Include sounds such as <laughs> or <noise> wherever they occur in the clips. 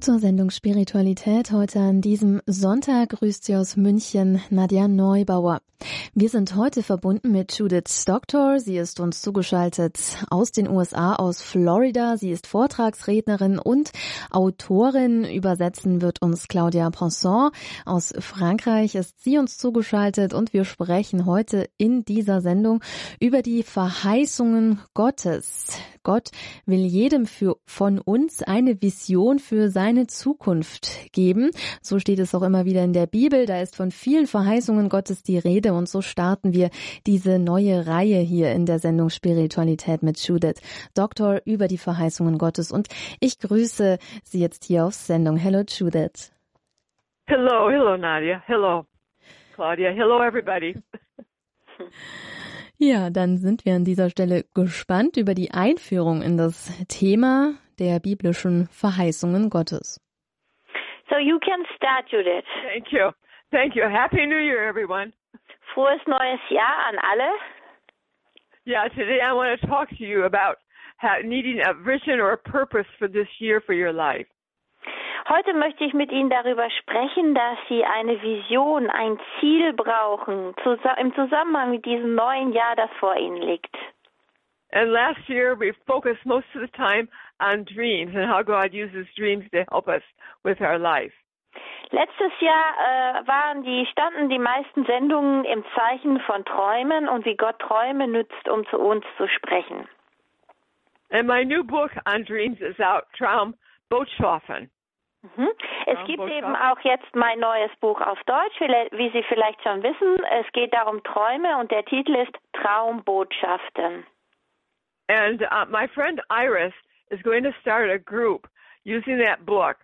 Zur Sendung Spiritualität heute an diesem Sonntag grüßt Sie aus München Nadja Neubauer. Wir sind heute verbunden mit Judith Doctor. Sie ist uns zugeschaltet aus den USA, aus Florida. Sie ist Vortragsrednerin und Autorin. Übersetzen wird uns Claudia Ponson. Aus Frankreich ist sie uns zugeschaltet und wir sprechen heute in dieser Sendung über die Verheißungen Gottes. Gott will jedem für, von uns eine Vision für seine Zukunft geben. So steht es auch immer wieder in der Bibel. Da ist von vielen Verheißungen Gottes die Rede und so starten wir diese neue Reihe hier in der Sendung Spiritualität mit Judith, Doktor über die Verheißungen Gottes. Und ich grüße Sie jetzt hier auf Sendung. Hello Judith. Hello, hello Nadia. Hello Claudia. Hello everybody. <laughs> Ja, dann sind wir an dieser Stelle gespannt über die Einführung in das Thema der biblischen Verheißungen Gottes. So you can start, Judith. Thank you. Thank you. Happy New Year, everyone. Frohes neues Jahr an alle. Yeah, today I want to talk to you about needing a vision or a purpose for this year for your life. Heute möchte ich mit Ihnen darüber sprechen, dass Sie eine Vision, ein Ziel brauchen im Zusammenhang mit diesem neuen Jahr, das vor Ihnen liegt. And last year we focused most of the time on dreams and how God uses dreams to help us with our life. Letztes Jahr äh, waren die standen die meisten Sendungen im Zeichen von Träumen und wie Gott Träume nützt, um zu uns zu sprechen. And my new book on dreams is out, Traum Botschaften. Mhm. Es gibt eben auch jetzt mein neues Buch auf Deutsch, wie Sie vielleicht schon wissen. Es geht da um Träume und der Titel ist Traumbotschaften. And uh, my friend Iris is going to start a group using that book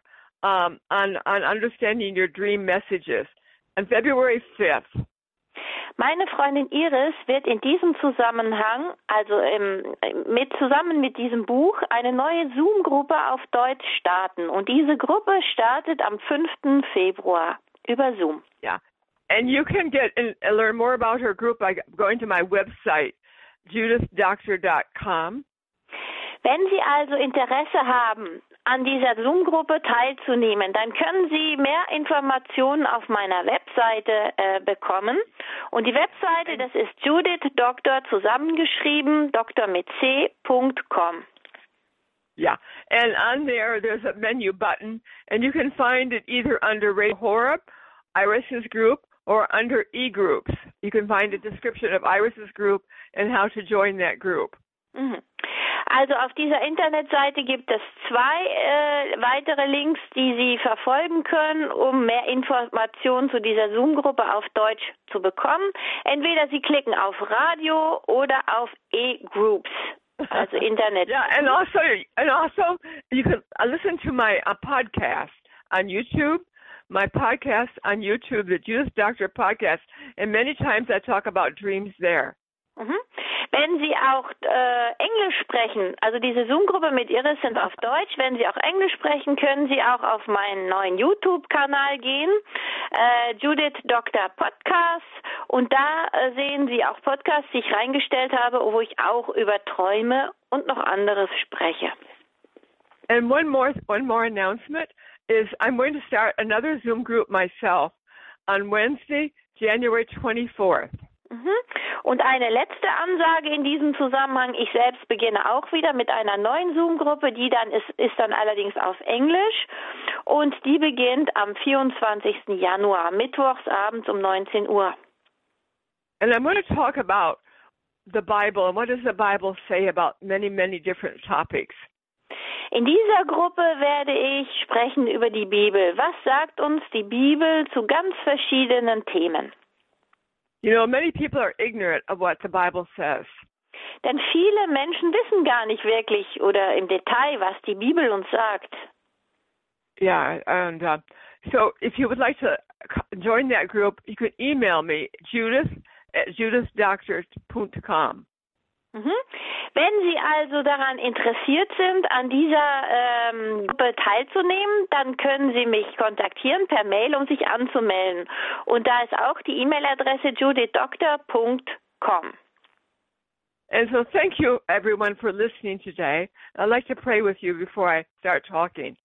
um, on, on understanding your dream messages on February 5th. Meine Freundin Iris wird in diesem Zusammenhang, also im, mit, zusammen mit diesem Buch, eine neue Zoom-Gruppe auf Deutsch starten. Und diese Gruppe startet am 5. Februar über Zoom. Yeah. And you can get and learn more about her group by going to my website, judithdoctor.com. Wenn Sie also Interesse haben, an dieser Zoom-Gruppe teilzunehmen, dann können Sie mehr Informationen auf meiner Webseite äh, bekommen. Und die Webseite, das ist Judith Doktor zusammengeschrieben, Doktor mit C.com. Yeah, and on there, there's a menu button, and you can find it either under Ray Horeb, Iris's group, or under e-groups. You can find a description of Iris's group and how to join that group. Mhm. Also auf dieser Internetseite gibt es zwei äh, weitere Links, die Sie verfolgen können, um mehr Informationen zu dieser Zoom-Gruppe auf Deutsch zu bekommen. Entweder Sie klicken auf Radio oder auf E-Groups. Also <laughs> Internet. yeah, and also, and also, you can listen to my uh, podcast on YouTube. My podcast on YouTube, the Judas Doctor podcast, and many times I talk about dreams there. Mhm. Wenn Sie auch äh, Englisch sprechen, also diese Zoom-Gruppe mit Iris sind auf Deutsch, wenn Sie auch Englisch sprechen, können Sie auch auf meinen neuen YouTube-Kanal gehen, äh, Judith Dr. Podcast, und da äh, sehen Sie auch Podcasts, die ich reingestellt habe, wo ich auch über Träume und noch anderes spreche. And one more, one more announcement is I'm going to start another Zoom group myself on Wednesday, January 24th. Mhm. Und eine letzte Ansage in diesem Zusammenhang. Ich selbst beginne auch wieder mit einer neuen Zoom-Gruppe, die dann ist, ist dann allerdings auf Englisch und die beginnt am 24. Januar, mittwochs abends um 19 Uhr. And I'm going to talk about the Bible and what does the Bible say about many, many different topics. In dieser Gruppe werde ich sprechen über die Bibel. Was sagt uns die Bibel zu ganz verschiedenen Themen? You know, many people are ignorant of what the Bible says. Denn viele Menschen wissen gar nicht wirklich oder im Detail, was die Bibel uns sagt. Yeah, and uh, so if you would like to join that group, you can email me, Judith at judithdoctor.com. Mhm. Wenn Sie also daran interessiert sind, an dieser ähm, Gruppe teilzunehmen, dann können Sie mich kontaktieren per Mail, um sich anzumelden. Und da ist auch die E-Mail-Adresse judithdoctor.com. And so thank you everyone for listening today. I'd like to pray with you before I start talking.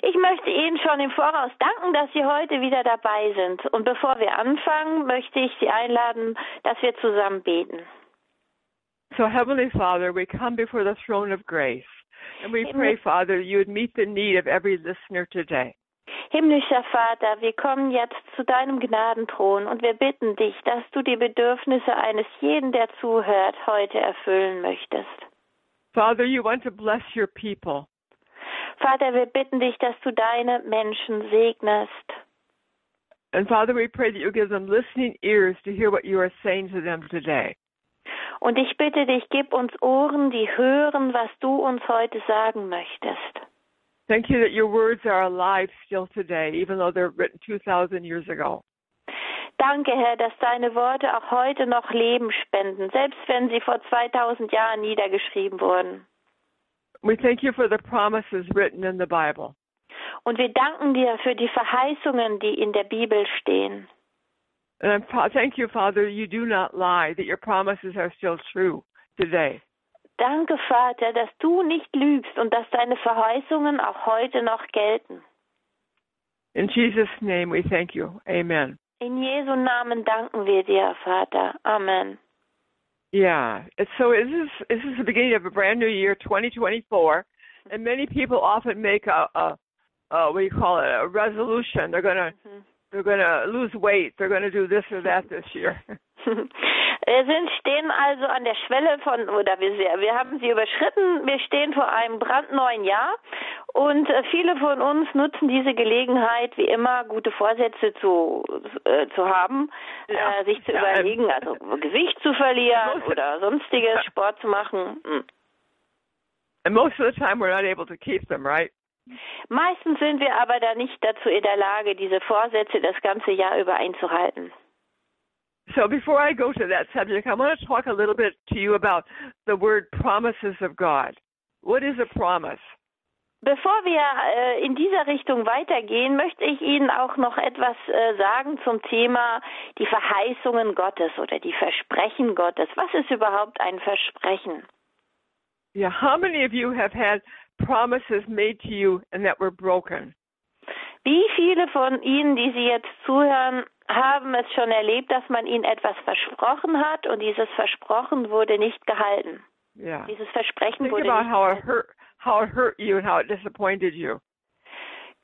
Ich möchte Ihnen schon im Voraus danken, dass Sie heute wieder dabei sind. Und bevor wir anfangen, möchte ich Sie einladen, dass wir zusammen beten. So, Heavenly Father, we come before the throne of grace. And we pray, Father, you would meet the need of every listener today. Himmlischer Vater, wir kommen jetzt zu deinem Gnadenthron und wir bitten dich, dass du die Bedürfnisse eines jeden, der zuhört, heute erfüllen möchtest. Father, you want to bless your people. Vater, wir bitten dich, dass du deine Menschen segnest. And Father, we pray that you give them listening ears to hear what you are saying to them today. Und ich bitte dich, gib uns Ohren, die hören, was du uns heute sagen möchtest. Thank you that your words are alive still today, even though they're written 2,000 years ago. Danke, Herr, dass deine Worte auch heute noch Leben spenden, selbst wenn sie vor 2000 Jahren niedergeschrieben wurden. We thank you for the promises written in the Bible. Und wir danken dir für die Verheißungen, die in der Bibel stehen. And I thank you, Father, you do not lie, that your promises are still true today. Danke, Vater, dass du nicht lügst und dass deine Verheißungen auch heute noch gelten. In Jesus' name we thank you. Amen. In Jesu Namen danken wir dir, Vater. Amen. Yeah. So this is this is the beginning of a brand new year, 2024, and many people often make a, a, a what do you call it, a resolution. They're gonna Mhm. They're gonna lose weight. They're gonna do this or that this year. Wir <laughs> sind, stehen also an der Schwelle von, oder wir, wir haben sie überschritten, wir stehen vor einem brandneuen Jahr und äh, viele von uns nutzen diese Gelegenheit, wie immer, gute Vorsätze zu, äh, zu haben, Ja. äh, sich zu Ja, überlegen, also <laughs> Gewicht zu verlieren oder sonstiges, Sport zu machen. Hm. and most of the time, we're not able to keep them, right? Meistens sind wir aber da nicht dazu in der Lage, diese Vorsätze das ganze Jahr über einzuhalten. So before I go to that subject, I want to talk a little bit to you about the word promises of God. What is a promise? Bevor wir äh, in dieser Richtung weitergehen, möchte ich Ihnen auch noch etwas äh, sagen zum Thema die Verheißungen Gottes oder die Versprechen Gottes. Was ist überhaupt ein Versprechen? Yeah, how many of you have had promises made to you and that were broken? Wie viele von Ihnen, die Sie jetzt zuhören, haben es schon erlebt, dass man ihnen etwas versprochen hat und dieses Versprochen wurde nicht gehalten? Yeah. Dieses Versprechen Think wurde about nicht how it hurt how it hurt you and how it disappointed you.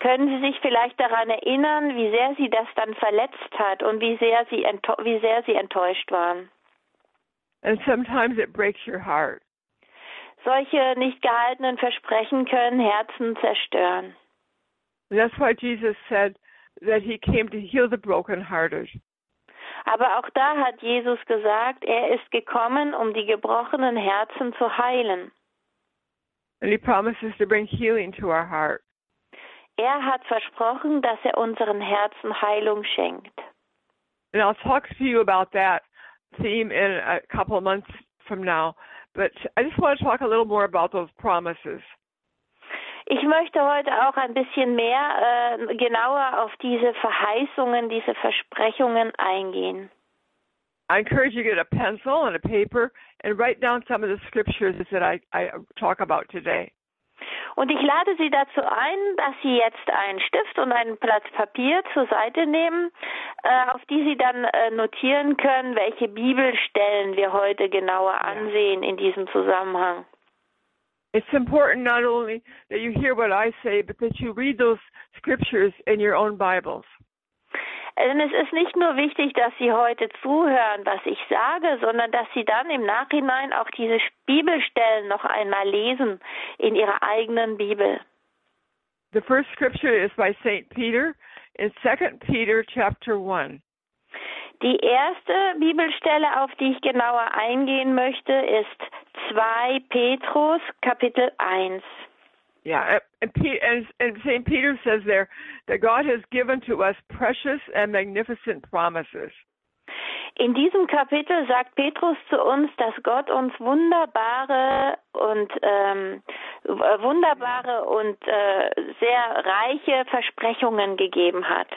Können Sie sich vielleicht daran erinnern, wie sehr Sie das dann verletzt hat und wie sehr Sie, wie sehr Sie enttäuscht waren? And sometimes it breaks your heart. Solche nicht gehaltenen Versprechen können Herzen zerstören. That's why Jesus said that he came to heal the brokenhearted. Aber auch da hat Jesus gesagt, er ist gekommen, um die gebrochenen Herzen zu heilen. And he promises to bring healing to our heart. Er hat versprochen, dass er unseren Herzen Heilung schenkt. And I'll talk to you about that theme in a couple of months from now. But I just want to talk a little more about those promises. Ich möchte heute auch ein bisschen mehr äh, genauer auf diese Verheißungen, diese Versprechungen eingehen. I encourage you to get a pencil and a paper and write down some of the scriptures that I, I talk about today. Und ich lade Sie dazu ein, dass Sie jetzt einen Stift und einen Blatt Papier zur Seite nehmen, äh, auf die Sie dann äh, notieren können, welche Bibelstellen wir heute genauer ansehen in diesem Zusammenhang. It's important not only that you hear what I say, but that you read those scriptures in your own Bibles. Denn es ist nicht nur wichtig, dass Sie heute zuhören, was ich sage, sondern dass Sie dann im Nachhinein auch diese Bibelstellen noch einmal lesen in Ihrer eigenen Bibel. The first scripture is by St. Peter in 2 Peter chapter 1. Die erste Bibelstelle, auf die ich genauer eingehen möchte, ist 2 Petrus Kapitel 1. Yeah, and, and, and St. Peter says there that God has given to us precious and magnificent promises. In diesem Kapitel sagt Petrus zu uns, dass Gott uns wunderbare und ähm, wunderbare und äh, sehr reiche Versprechungen gegeben hat.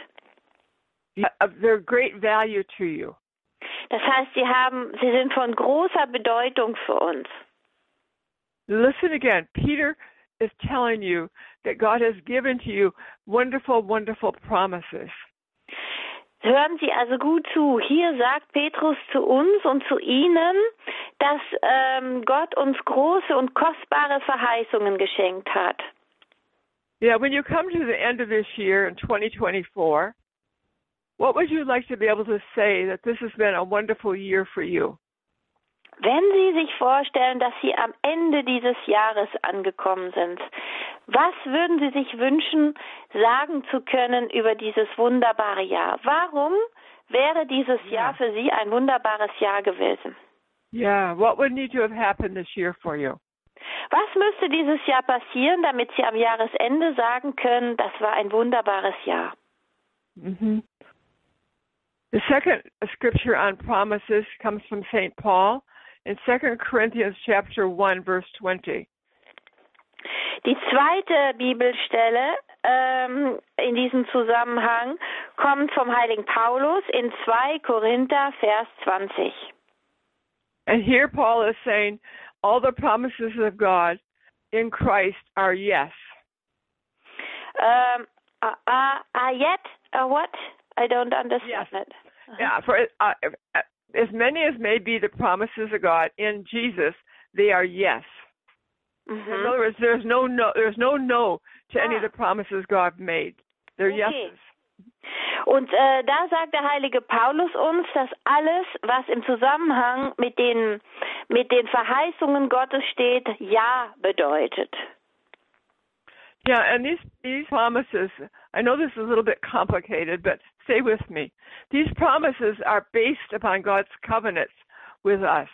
Their great value to you. Das heißt, sie haben, sie sind von großer Bedeutung für uns. Listen again. Peter is telling you that God has given to you wonderful, wonderful promises. Hören Sie also gut zu. Hier sagt Petrus zu uns und zu Ihnen, dass ähm, Gott uns große und kostbare Verheißungen geschenkt hat. Yeah, when you come to the end of this year in 2024, what would you like to be able to say that this has been a wonderful year for you? Wenn Sie sich vorstellen, dass Sie am Ende dieses Jahres angekommen sind, was würden Sie sich wünschen, sagen zu können über dieses wunderbare Jahr? Warum wäre dieses Ja. Jahr für Sie ein wunderbares Jahr gewesen? Yeah, what would need to have happened this year for you? Was müsste dieses Jahr passieren, damit Sie am Jahresende sagen können, das war ein wunderbares Jahr? hmm The second scripture on promises comes from St. Paul in 2 Corinthians chapter 1 verse 20. Die zweite Bibelstelle ähm, in diesem Zusammenhang kommt vom heiligen Paulus in 2 Korinther, Vers 20. And here Paul is saying all the promises of God in Christ are yes. Um, uh, uh, uh, yet, uh, what? I don't understand Yes. it. Yeah, for uh, as many as may be the promises of God in Jesus, they are yes. In Mhm. other words, there's no no there's no no to any of Ah. the promises God made. They're Okay. yeses. Und äh, da sagt der heilige Paulus uns, dass alles, was im Zusammenhang mit den, mit den Verheißungen Gottes steht, Ja bedeutet. Yeah, and these these promises, I know this is a little bit complicated, but stay with me. These promises are based upon God's covenants with us.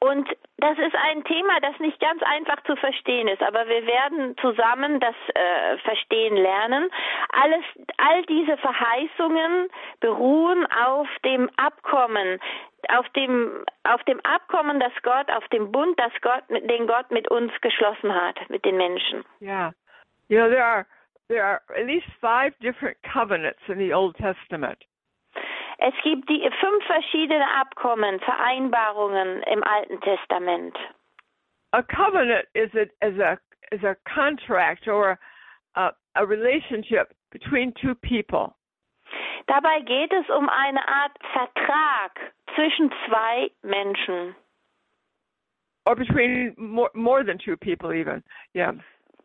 Und das ist ein Thema, das nicht ganz einfach zu verstehen ist, aber wir werden zusammen das äh, verstehen lernen. Alles, all diese Verheißungen beruhen auf dem Abkommen, auf dem, auf dem Abkommen, das Gott, auf dem Bund, das Gott, den Gott mit uns geschlossen hat, mit den Menschen. Yeah. You know, there are there are at least five different covenants in the Old Testament. Es gibt die fünf verschiedene Abkommen, Vereinbarungen im Alten Testament. A covenant is a is a is a contract or a, a relationship between two people. Dabei geht es um eine Art Vertrag zwischen zwei Menschen. or between more more than two people even yeah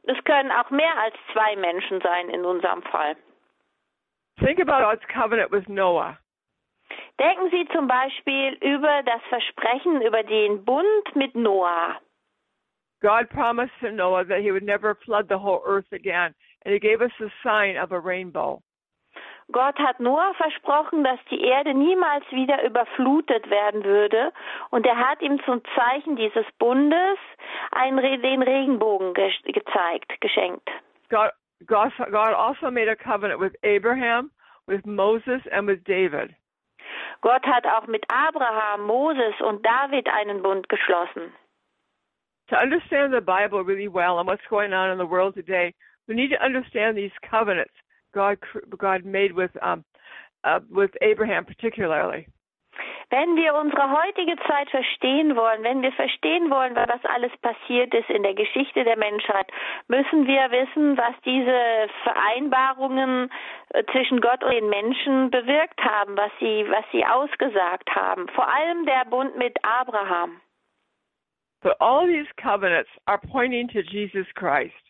Es können auch mehr als zwei Menschen sein in unserem Fall. think about god's covenant with noah Denken Sie zum Beispiel über das Versprechen, über den Bund mit Noah. god promised to noah that he would never flood the whole earth again and he gave us the sign of a rainbow Gott hat Noah versprochen, dass die Erde niemals wieder überflutet werden würde, und er hat ihm zum Zeichen dieses Bundes einen, den Regenbogen ge gezeigt, geschenkt. god god god also made a covenant with abraham with moses and with david Gott hat auch mit Abraham, Moses und David einen Bund geschlossen. to understand the bible really well and what's going on in the world today we need to understand these covenants god god made with um uh, with abraham particularly Wenn wir unsere heutige Zeit verstehen wollen, wenn wir verstehen wollen, was alles passiert ist in der Geschichte der Menschheit, müssen wir wissen, was diese Vereinbarungen äh, zwischen Gott und den Menschen bewirkt haben, was sie, was sie ausgesagt haben. Vor allem der Bund mit Abraham. But all these covenants are pointing to Jesus Christ.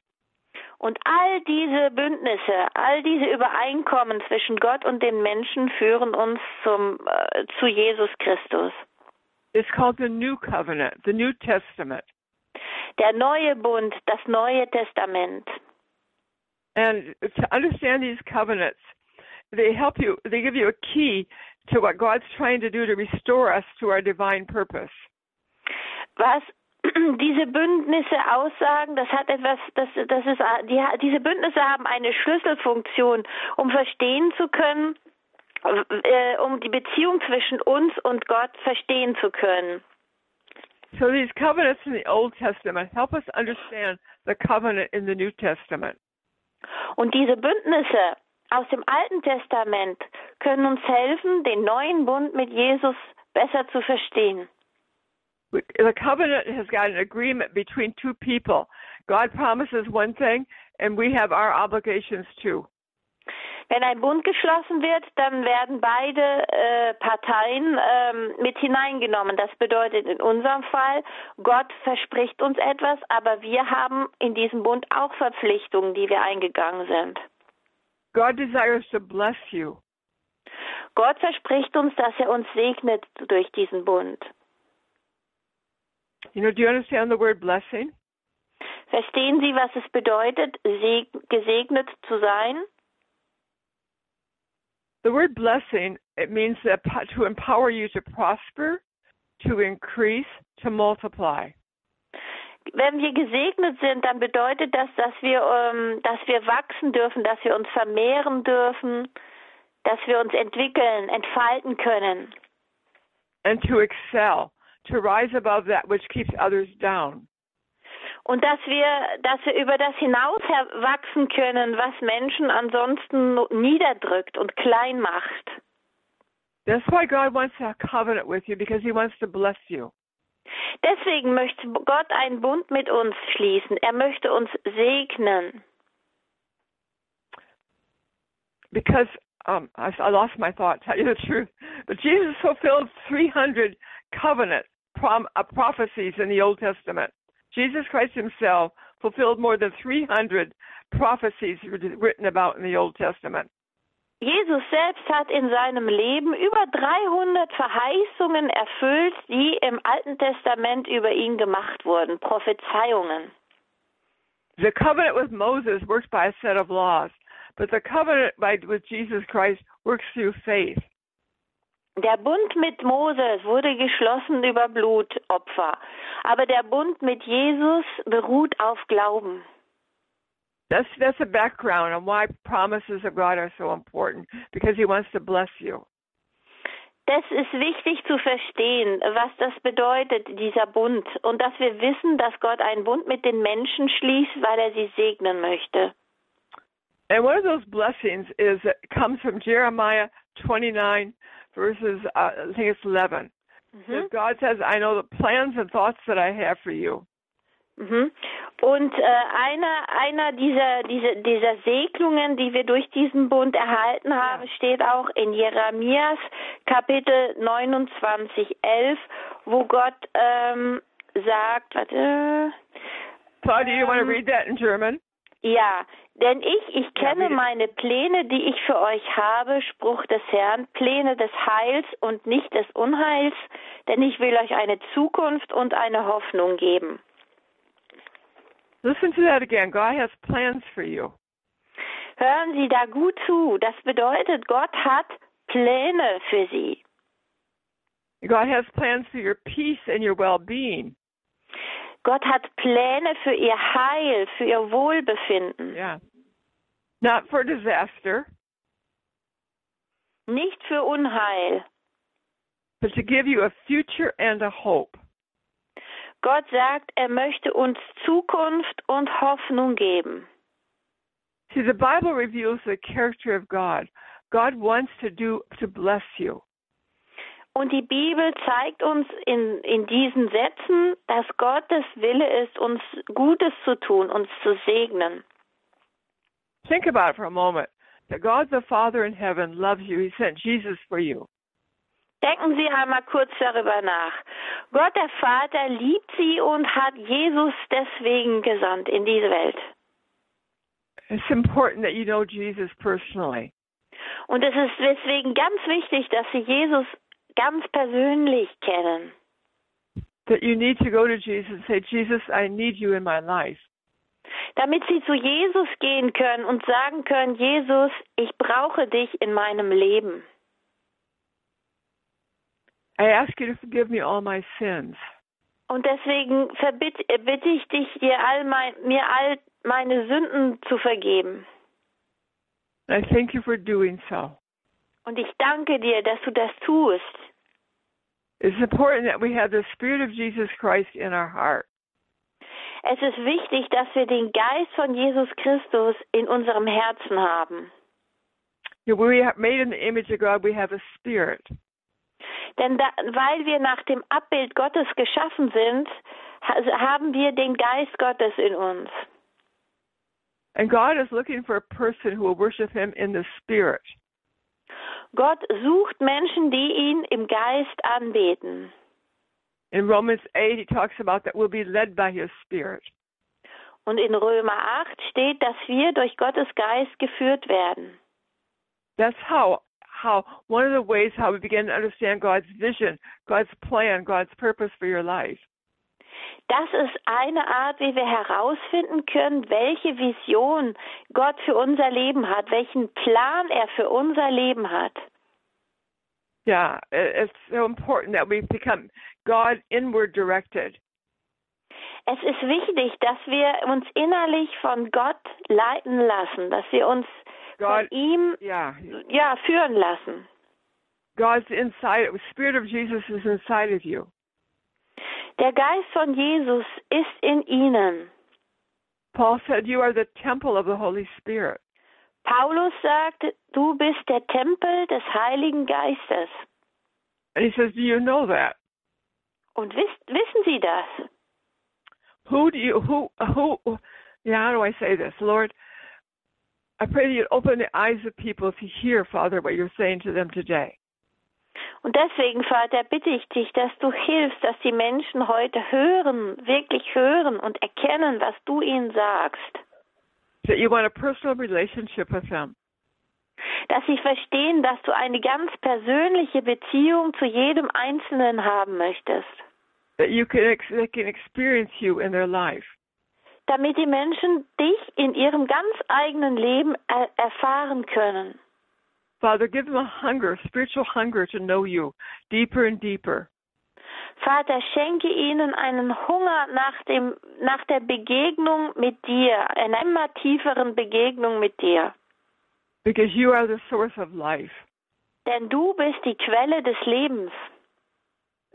Und all diese Bündnisse, all diese Übereinkommen zwischen Gott und den Menschen führen uns zum, äh, zu Jesus Christus. It's called the New Covenant, the New Testament. Der neue Bund, das neue Testament. And to understand these covenants, they help you, they give you a key to what God's trying to do to restore us to our divine purpose. was <clears throat> diese Bündnisse aussagen, das hat etwas, das, das ist, die, diese Bündnisse haben eine Schlüsselfunktion, um verstehen zu können, äh, um die Beziehung zwischen uns und Gott verstehen zu können. So these covenants in the Old Testament help us understand the covenant in the New Testament. Und diese Bündnisse aus dem Alten Testament können uns helfen, den neuen Bund mit Jesus besser zu verstehen. The covenant has got an agreement between two people. God promises one thing, and we have our obligations too. Wenn ein Bund geschlossen wird, dann werden beide äh, Parteien ähm, mit hineingenommen. Das bedeutet in unserem Fall, Gott verspricht uns etwas, aber wir haben in diesem Bund auch Verpflichtungen, die wir eingegangen sind. God desires to bless you. Gott verspricht uns, dass er uns segnet durch diesen Bund. You know, do you understand the word blessing? Verstehen Sie, was es bedeutet, gesegnet zu sein? The word blessing, it means that to empower you to prosper, to increase, to multiply. Wenn wir gesegnet sind, dann bedeutet das, dass wir, ähm, dass wir wachsen dürfen, dass wir uns vermehren dürfen, dass wir uns entwickeln, entfalten können. And to excel, to rise above that which keeps others down. Und dass wir, dass wir über das hinaus wachsen können, was Menschen ansonsten niederdrückt und klein macht. That's why God wants a covenant with you because he wants to bless you. Deswegen möchte Gott einen Bund mit uns schließen. Er möchte uns segnen. Because um, I, I lost my thought, <laughs> tell you the truth. But Jesus fulfilled 300 covenant prom, uh, prophecies in the Old Testament. Jesus Christ himself fulfilled more than 300 prophecies written about in the Old Testament. Jesus selbst hat in seinem Leben über 300 Verheißungen erfüllt, die im Alten Testament über ihn gemacht wurden, Prophezeiungen. The covenant with Moses works by a set of laws, but the covenant by, with Jesus Christ works through faith. Der Bund mit Moses wurde geschlossen über Blutopfer, aber der Bund mit Jesus beruht auf Glauben. That's that's a background on why promises of God are so important because he wants to bless you. Das ist wichtig zu verstehen, was das bedeutet, dieser Bund, und dass wir wissen, dass Gott einen Bund mit den Menschen schließt, weil er sie segnen möchte. And one of those blessings is comes from Jeremiah 29 verses uh, I think it's 11. Mm-hmm. God says, "I know the plans and thoughts that I have for you." Mhm. Und äh, einer, einer dieser, dieser, dieser Segnungen, die wir durch diesen Bund erhalten haben, steht auch in Jeremias Kapitel 29, 11, wo Gott ähm, sagt, warte. Paul, do you ähm, want to read that in German? Ja, denn ich, ich kenne meine Pläne, die ich für euch habe, Spruch des Herrn, Pläne des Heils und nicht des Unheils, denn ich will euch eine Zukunft und eine Hoffnung geben. Listen to that again. God has plans for you. Hören Sie da gut zu. Das bedeutet, Gott hat Pläne für Sie. God has plans for your peace and your well-being. Gott hat Pläne für Ihr Heil, für Ihr Wohlbefinden. Yeah. Not for disaster. Nicht für Unheil. But to give you a future and a hope. Gott sagt, er möchte uns Zukunft und Hoffnung geben. See, the Bible reveals the character of God. God wants to do to bless you. Und die Bibel zeigt uns in, in diesen Sätzen, dass Gottes Wille ist, uns Gutes zu tun, uns zu segnen. Think about it for a moment. That God the Father in heaven loves you. He sent Jesus for you. Denken Sie einmal kurz darüber nach. Gott der Vater liebt Sie und hat Jesus deswegen gesandt in diese Welt. It's important that you know Jesus personally. Und es ist deswegen ganz wichtig, dass Sie Jesus ganz persönlich kennen. That you need to go to Jesus and say, Jesus, I need you in my life. Damit Sie zu Jesus gehen können und sagen können, Jesus, ich brauche dich in meinem Leben. I ask you to forgive me all my sins. Und deswegen verbitte, bitte ich dich, dir all mein, mir all meine Sünden zu vergeben. I thank you for doing so. Und ich danke dir, dass du das tust. Es ist wichtig, dass wir den Geist von Jesus Christus in unserem Herzen haben. We are made in the image of God. We have a spirit. Denn da, weil wir nach dem Abbild Gottes geschaffen sind, haben wir den Geist Gottes in uns. And God is looking for a person who will worship him in the spirit. Gott sucht Menschen, die ihn im Geist anbeten. In Romans 8, he talks about that we'll be led by his spirit. Und in Römer 8 steht, dass wir durch Gottes Geist geführt werden. That's how how one of the ways how we begin to understand God's vision, God's plan, God's purpose for your life. Das ist eine Art, wie wir herausfinden können, welche Vision Gott für unser Leben hat, welchen Plan er für unser Leben hat. Yeah, it- it's so important that we become God inward directed. Es ist wichtig, dass wir uns innerlich von Gott leiten lassen, dass wir uns von God, ihm yeah, ja führen lassen. God's inside. The Spirit of Jesus is inside of you. Der Geist von Jesus ist in ihnen. Paul said, "You are the temple of the Holy Spirit." Paulus sagt, du bist der Tempel des Heiligen Geistes. And he says, "Do you know that? Und wisst, wissen Sie das? Who do you who who? Yeah, how do I say this, Lord?" I pray that you'd open the eyes of people to hear, Father, what you're saying to them today. Und deswegen, Vater, bitte ich dich, dass du hilfst, dass die Menschen heute hören, wirklich hören und erkennen, was du ihnen sagst. That you want a personal relationship with them. Dass sie verstehen, dass du eine ganz persönliche Beziehung zu jedem Einzelnen haben möchtest. That you can they can experience you in their life. Damit die Menschen dich in ihrem ganz eigenen Leben er erfahren können. Father, give them a hunger, spiritual hunger to know you deeper and deeper. Vater, schenke ihnen einen Hunger nach, dem, nach der Begegnung mit dir, einer immer tieferen Begegnung mit dir. Because you are the source of life Denn du bist die Quelle des Lebens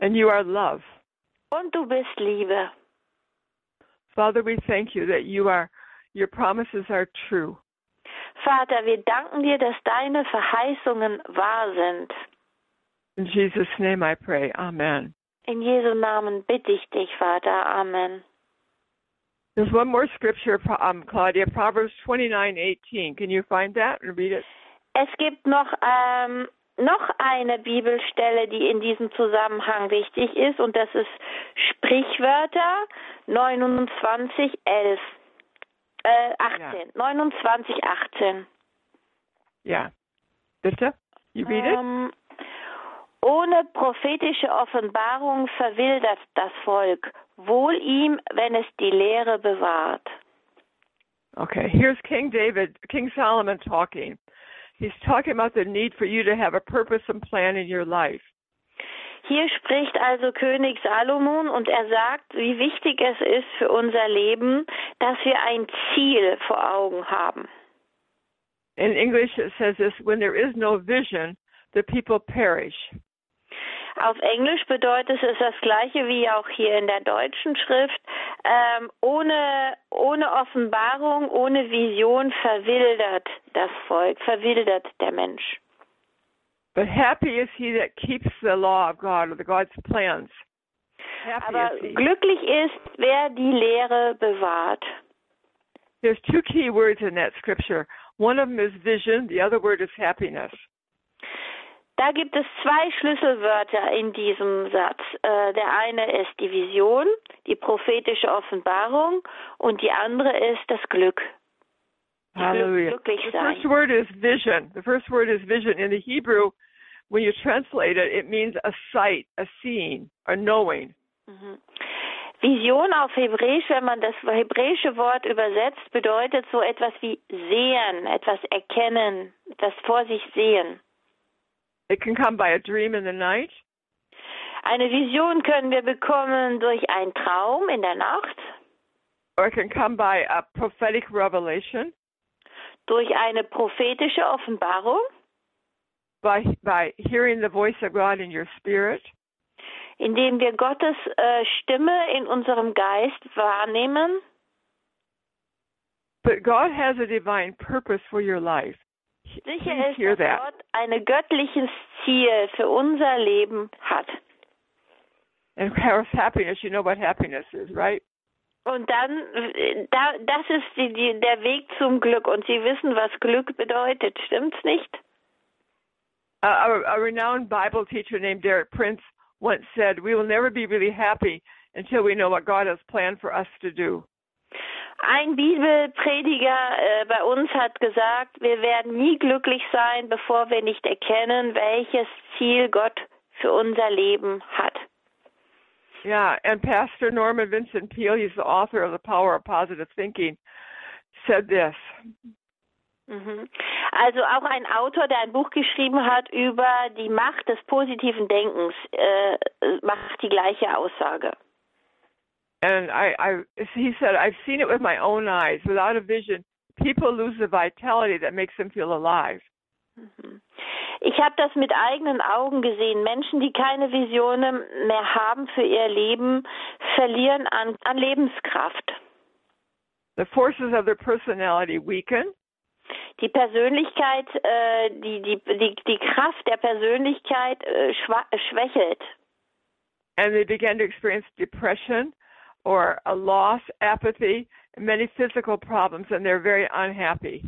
and you are love. und du bist Liebe. Father, we thank you that you are, your promises are true. Vater, wir danken dir, dass deine Verheißungen wahr sind. In Jesus' name I pray. Amen. In Jesu Namen bitte ich dich, Vater. Amen. There's one more scripture, um, Claudia, Proverbs 29:18. Can you find that and read it? Es gibt noch, ähm, noch eine Bibelstelle, die in diesem Zusammenhang wichtig ist, und das ist Sprichwörter 29, 11. Äh, 18. 29, 18. Yeah. Bitte? You read it? Ähm, ohne prophetische Offenbarung verwildert das Volk. Wohl ihm, wenn es die Lehre bewahrt. Okay. Here's King David, King Solomon talking. He's talking about the need for you to have a purpose and plan in your life. Hier spricht also König Salomon und er sagt, wie wichtig es ist für unser Leben, dass wir ein Ziel vor Augen haben. In English, it says this when there is no vision, the people perish. Auf Englisch bedeutet es das gleiche wie auch hier in der deutschen Schrift. Ähm, ohne, ohne Offenbarung, ohne Vision verwildert das Volk, verwildert der Mensch. But happy is he that keeps the law of God or the God's plans. Happy Aber is glücklich ist, wer die Lehre bewahrt. There's two key words in that scripture. One of them is vision, the other word is happiness. Da gibt es zwei Schlüsselwörter in diesem Satz. Äh, der eine ist die Vision, die prophetische Offenbarung und die andere ist das Glück. Hallelujah. The first word is vision. The first word is vision. In the Hebrew, when you translate it, it means a sight, a seeing, a knowing. Mhm. Vision auf Hebräisch, wenn man das hebräische Wort übersetzt, bedeutet so etwas wie sehen, etwas erkennen, etwas vor sich sehen. It can come by a dream in the night. Eine Vision können wir bekommen durch einen Traum in der Nacht, or it can come by a prophetic revelation, durch eine prophetische Offenbarung, by by hearing the voice of God in your spirit, indem wir Gottes äh, Stimme in unserem Geist wahrnehmen. but God has a divine purpose for your life. Sicher ist, dass that. Gott ein göttliches Ziel für unser Leben hat. And happiness, you know what happiness is, right? Und dann, da, das ist die, die, der Weg zum Glück. Und Sie wissen, was Glück bedeutet, stimmt's nicht? Uh, a, a renowned Bible teacher named Derek Prince once said, "We will never be really happy until we know what God has planned for us to do." Ein Bibelprediger äh, bei uns hat gesagt, wir werden nie glücklich sein, bevor wir nicht erkennen, welches Ziel Gott für unser Leben hat. Yeah, and Pastor Norman Vincent Peale, he's the author of The Power of Positive Thinking, said this. Mhm. Also auch ein Autor, der ein Buch geschrieben hat über die Macht des positiven Denkens, äh, macht die gleiche Aussage. And I, I, he said, I've seen it with my own eyes. Without a vision, people lose the vitality that makes them feel alive. Mhm. Ich habe das mit eigenen Augen gesehen. Menschen, die keine Visionen mehr haben für ihr Leben, verlieren an, an Lebenskraft. The forces of their personality weaken. Die Persönlichkeit, äh, die, die, die, die Kraft der Persönlichkeit äh, schwächelt. And they begin to experience depression or a loss, apathy, many physical problems, and they're very unhappy.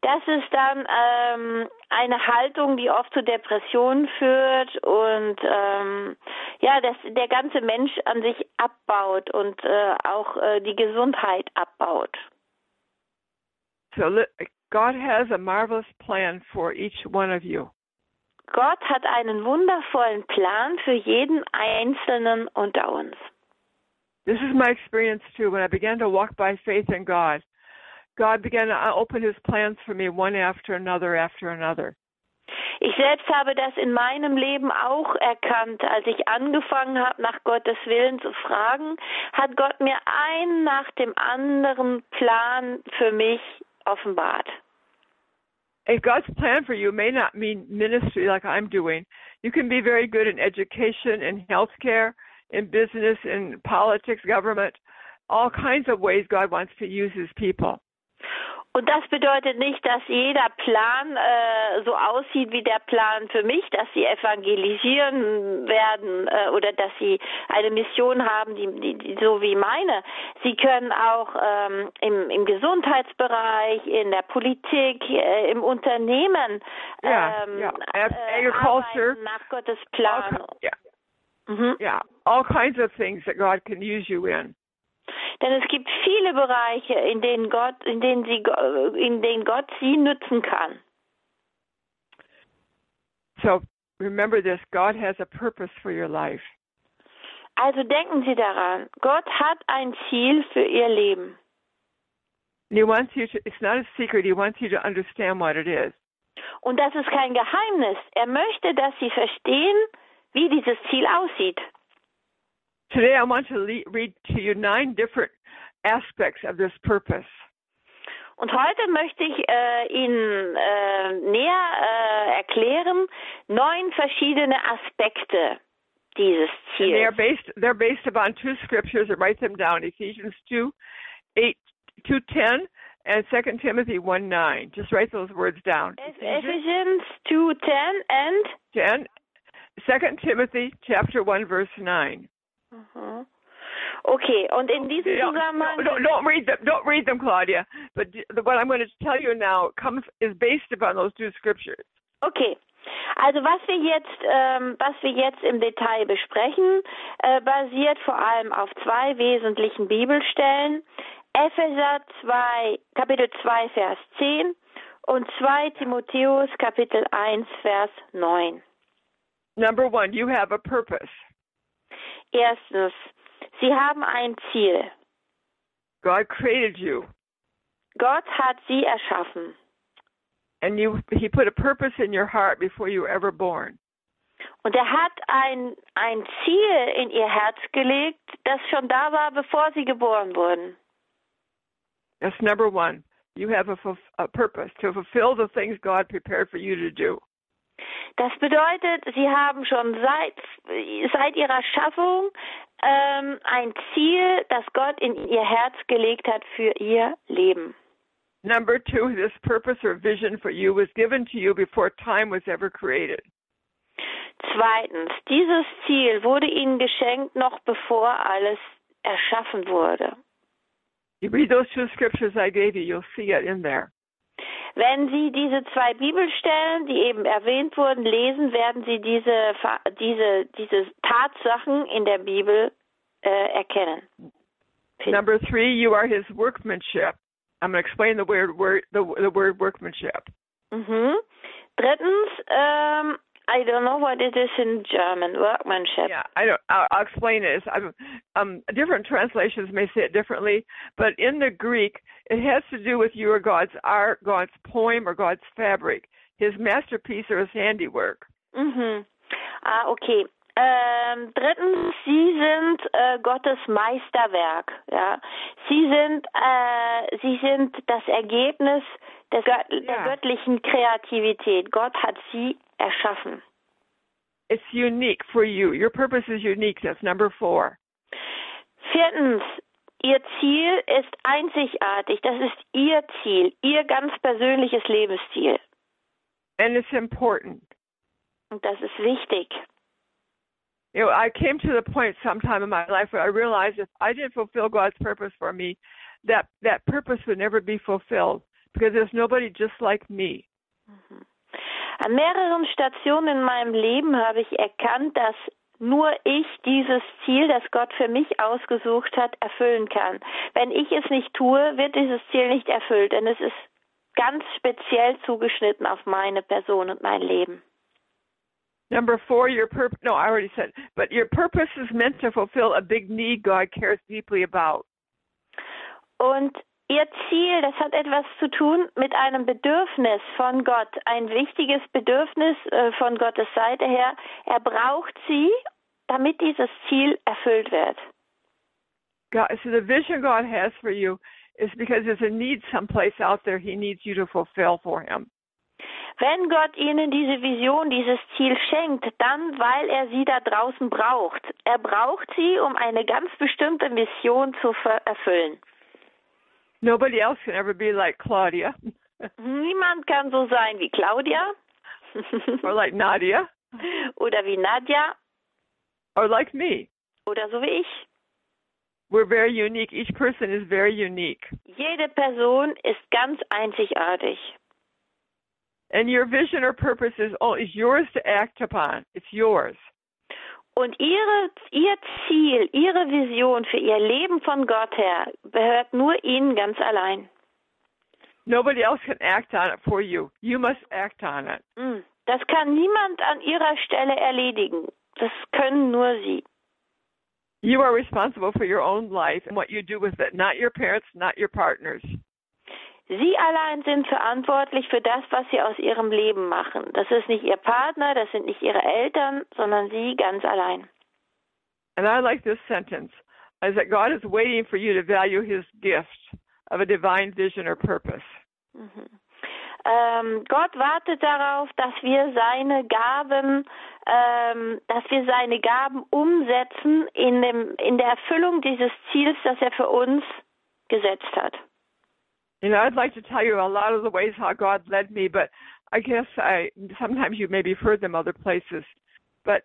Das ist dann ähm, eine Haltung, die oft zu Depressionen führt und ähm, ja, dass der ganze Mensch an sich abbaut und äh, auch äh, die Gesundheit abbaut. So God has a marvelous plan for each one of you. Gott hat einen wundervollen Plan für jeden einzelnen unter uns. This is my experience too. When I began to walk by faith in God, God began to open his plans for me one after another after another. Ich selbst habe das in meinem Leben auch erkannt. Als ich angefangen habe, nach Gottes Willen zu fragen, hat Gott mir einen nach dem anderen Plan für mich offenbart. If God's plan for you may not mean ministry like I'm doing. You can be very good in education, in healthcare, in business, in politics, government, all kinds of ways God wants to use his people. Und das bedeutet nicht, dass jeder Plan äh, so aussieht wie der Plan für mich, dass sie evangelisieren werden äh, oder dass sie eine Mission haben, die, die, die so wie meine. Sie können auch ähm, im, im Gesundheitsbereich, in der Politik, äh, im Unternehmen yeah, ähm, yeah. Äh, agriculture nach Gottes Plan. All, yeah. Mhm. yeah, all kinds of things that God can use you in. Denn es gibt viele Bereiche, in denen Gott, in denen sie, in denen Gott sie nützen kann. So remember this: God has a purpose for your life. Also denken Sie daran, Gott hat ein Ziel für Ihr Leben. He wants you to. It's not a secret. He wants you to understand what it is. Und das ist kein Geheimnis. Er möchte, dass Sie verstehen, wie dieses Ziel aussieht. Today I want to le- read to you nine different aspects of this purpose. Und heute möchte ich äh, Ihnen äh, näher äh, erklären neun verschiedene Aspekte dieses Ziels. They're based, they're based upon two scriptures. Write them down: Ephesians 2, 8, 10, and 2 Timothy 1, 9. Just write those words down. Ephesians two ten and 10, 2 Timothy chapter 1 verse 9. Mm-hmm. Okay, und in diesem don't, Zusammenhang... Don't, don't, read them, don't read them, Claudia. But what I'm going to tell you now comes is based upon those two scriptures. Okay. Also was wir jetzt, ähm, was wir jetzt im Detail besprechen, äh, basiert vor allem auf zwei wesentlichen Bibelstellen. Epheser 2, Kapitel 2, Vers 10 und 2 Timotheus, Kapitel 1, Vers 9. Number one, you have a purpose. Erstens, Sie haben ein Ziel. God created you, Gott hat Sie erschaffen. and you He put a purpose in your heart before you were ever born. Und er hat ein, ein Ziel in ihr Herz gelegt, das schon da war, bevor sie geboren wurden. That's number one. You have a, a purpose to fulfill the things God prepared for you to do. Das bedeutet, sie haben schon seit, seit ihrer Schaffung ähm, ein Ziel, das Gott in ihr Herz gelegt hat für ihr Leben. Number two, this purpose or vision for you was given to you before time was ever created. Zweitens, dieses Ziel wurde ihnen geschenkt, noch bevor alles erschaffen wurde. You read those two scriptures I gave you, you'll see it in there. Wenn Sie diese zwei Bibelstellen, die eben erwähnt wurden, lesen, werden Sie diese, diese, diese Tatsachen in der Bibel äh, erkennen. Number three, you are his workmanship. I'm going to explain the word, word the, the word workmanship. Mhm. Drittens, um, I don't know what it is in German. Workmanship. Yeah, I don't. I'll, I'll explain it. I'm, um, different translations may say it differently, but in the Greek, it has to do with your God's art, God's poem, or God's fabric, His masterpiece or His handiwork. Mhm. Ah, okay. Ähm, drittens, Sie sind äh, Gottes Meisterwerk. Ja, Sie sind, äh, Sie sind das Ergebnis des yeah. der göttlichen Kreativität. Gott hat Sie erschaffen. It's unique for you. Your purpose is unique. That's number four. Viertens, Ihr Ziel ist einzigartig. Das ist Ihr Ziel, Ihr ganz persönliches Lebensziel. And it's important. Und das ist wichtig. You know, I came to the point sometime in my life where I realized if I didn't fulfill God's purpose for me, that that purpose would never be fulfilled because there's nobody just like me. Mhm. An mehreren Stationen in meinem Leben habe ich erkannt, dass nur ich dieses Ziel, das Gott für mich ausgesucht hat, erfüllen kann. Wenn ich es nicht tue, wird dieses Ziel nicht erfüllt, denn es ist ganz speziell zugeschnitten auf meine Person und mein Leben. Number four, your purpose. No, I already said, but your purpose is meant to fulfill a big need God cares deeply about. Und Ihr Ziel, das hat etwas zu tun mit einem Bedürfnis von Gott, ein wichtiges Bedürfnis äh, von Gottes Seite her. Er braucht sie, damit dieses Ziel erfüllt wird. God, so the vision God has for you is because there's a need someplace out there He needs you to fulfill for Him. Wenn Gott Ihnen diese Vision, dieses Ziel schenkt, dann weil er sie da draußen braucht. Er braucht sie, um eine ganz bestimmte Mission zu erfüllen. Nobody else can ever be like Claudia. Niemand kann so sein wie Claudia. <laughs> or like Nadia. Oder wie Nadia. Or like me. Oder so wie ich. We're very unique. Each person is very unique. Jede Person ist ganz einzigartig. And your vision or purpose is, is yours to act upon. It's yours. Und ihre, ihr Ziel, ihre Vision für ihr Leben von Gott her gehört nur ihnen ganz allein. Nobody else can act on it for you. You must act on it. Mm, das kann niemand an ihrer Stelle erledigen. Das können nur sie. You are responsible for your own life and what you do with it, not your parents, not your partners. Sie allein sind verantwortlich für das, was Sie aus Ihrem Leben machen. Das ist nicht Ihr Partner, das sind nicht Ihre Eltern, sondern Sie ganz allein. And I like this sentence, is that God is waiting for you to value His gift of a divine vision or purpose. Mhm. Ähm, Gott wartet darauf, dass wir seine Gaben, ähm, dass wir seine Gaben umsetzen in, dem, in der Erfüllung dieses Ziels, das er für uns gesetzt hat. You know, I'd like to tell you a lot of the ways how God led me, but I guess I sometimes you maybe have heard them other places. But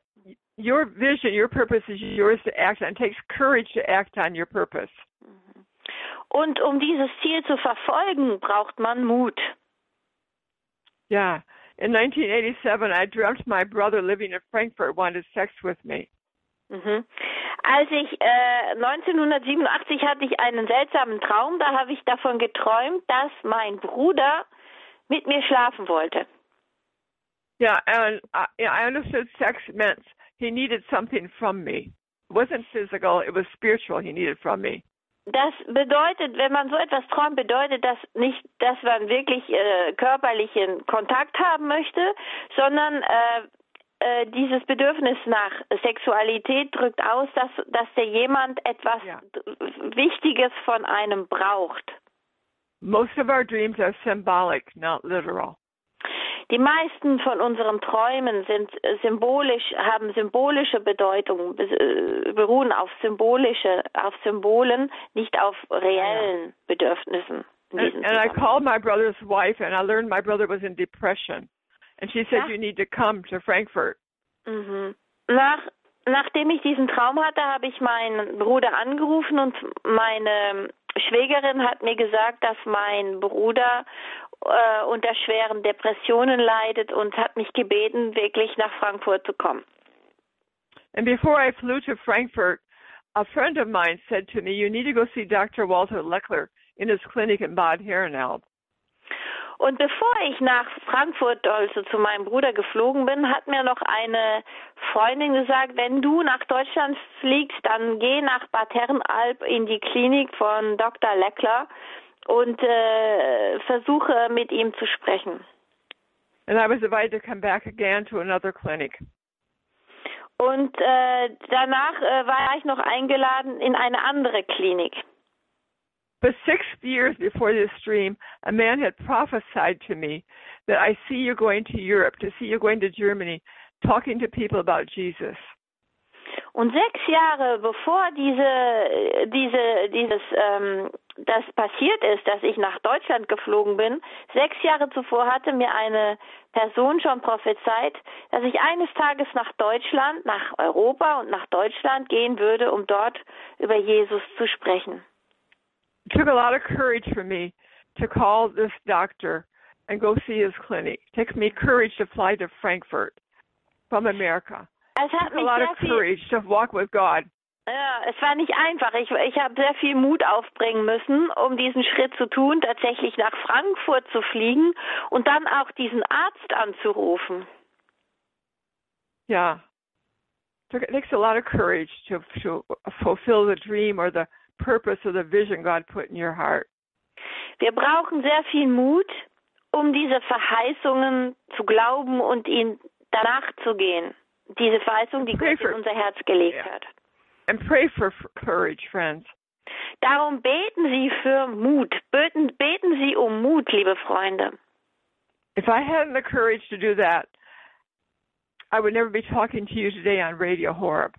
your vision, your purpose is yours to act on. It takes courage to act on your purpose. Mhm. Und um dieses Ziel zu verfolgen, braucht man Mut. Yeah. In 1987, I dreamt my brother living in Frankfurt wanted sex with me. Mhm. Als ich äh, 1987 hatte ich einen seltsamen Traum, da habe ich davon geträumt, dass mein Bruder mit mir schlafen wollte. Yeah, and I, I understood sex meant he needed something from me. It wasn't physical, it was spiritual he needed from me. Das bedeutet, wenn man so etwas träumt, bedeutet das nicht, dass man wirklich äh, körperlichen Kontakt haben möchte, sondern äh, äh, dieses Bedürfnis nach Sexualität drückt aus, dass, dass der jemand etwas ja. Wichtiges von einem braucht. Most of our dreams are symbolic, not literal. Die meisten von unseren Träumen sind symbolisch, haben symbolische Bedeutung, äh, beruhen auf symbolische, auf Symbolen, nicht auf reellen Bedürfnissen. And, and I called my brother's wife and I learned my brother was in depression. And she said, ja. you need to come to Frankfurt. Mhm. Nach, nachdem ich diesen Traum hatte, habe ich meinen Bruder angerufen und meine Schwägerin hat mir gesagt, dass mein Bruder äh, unter schweren Depressionen leidet und hat mich gebeten, wirklich nach Frankfurt zu kommen. And before I flew to Frankfurt, a friend of mine said to me, You need to go see Dr. Walter Leckler in his clinic in Bad Herrenalb. Und bevor ich nach Frankfurt, also zu meinem Bruder geflogen bin, hat mir noch eine Freundin gesagt, wenn du nach Deutschland fliegst, dann geh nach Bad Herrenalb in die Klinik von Dr. Leckler und äh, versuche mit ihm zu sprechen. And I was invited to come back again to another clinic. Und äh, danach äh, war ich noch eingeladen in eine andere Klinik. But six years before this dream, a man had prophesied to me that I see you going to Europe, to see you going to Germany, talking to people about Jesus. Und sechs Jahre bevor diese, diese, dieses, ähm, das passiert ist, dass ich nach Deutschland geflogen bin, sechs Jahre zuvor hatte mir eine Person schon prophezeit, dass ich eines Tages nach Deutschland, nach Europa und nach Deutschland gehen würde, um dort über Jesus zu sprechen. It took a lot of courage for me to call this doctor and go see his clinic. It took me courage to fly to Frankfurt from America. Es hat a lot of courage to walk with God. ja, es war nicht einfach. Ich, ich habe sehr viel Mut aufbringen müssen, um diesen Schritt zu tun, tatsächlich nach Frankfurt zu fliegen und dann auch diesen Arzt anzurufen. Yeah. It takes a lot of courage to to fulfill the dream or the purpose or the vision God put in your heart. Wir brauchen sehr viel Mut, um diese Verheißungen zu glauben und ihnen danach zu gehen. Diese Verheißung, die Gott in unser Herz gelegt Yeah. hat. And pray for courage, friends. Darum beten Sie für Mut. Beten, beten Sie um Mut, liebe Freunde. If I hadn't the courage to do that, I would never be talking to you today on Radio Horeb.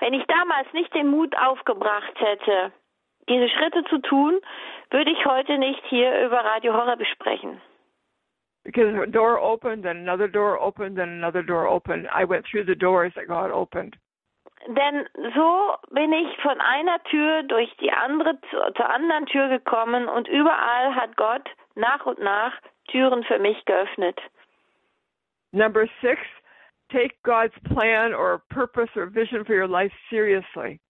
Wenn ich damals nicht den Mut aufgebracht hätte, diese Schritte zu tun, würde ich heute nicht hier über Radio Horror sprechen. Because a door opened, then another door opened, then another door opened. I went through the doors that God opened. Denn so bin ich von einer Tür durch die andere zu, zur anderen Tür gekommen und überall hat Gott nach und nach Türen für mich geöffnet. Number six, take God's plan or purpose or vision for your life seriously.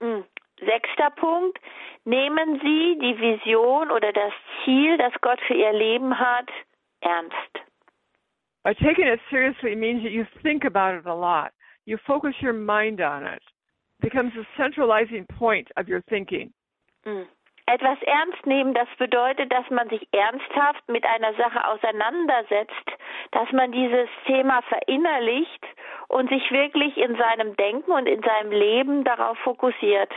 Hm. Sechster Punkt. Nehmen Sie die Vision oder das Ziel, das Gott für Ihr Leben hat, ernst. By taking it seriously means that you think about it a lot. You focus your mind on it. It becomes a centralizing point of your thinking. Hm. Etwas ernst nehmen, das bedeutet, dass man sich ernsthaft mit einer Sache auseinandersetzt, dass man dieses Thema verinnerlicht und sich wirklich in seinem Denken und in seinem Leben darauf fokussiert.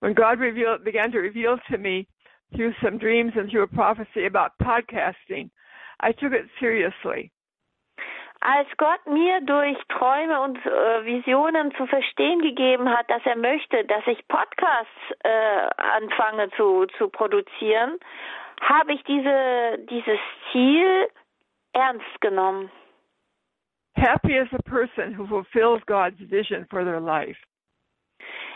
When God revealed, began to reveal to me through some dreams and through a prophecy about podcasting, I took it seriously. Als Gott mir durch Träume und äh, Visionen zu verstehen gegeben hat, dass er möchte, dass ich Podcasts äh, anfange zu, zu produzieren, habe ich diese, dieses Ziel ernst genommen. Happy is a person who fulfills God's vision for their life.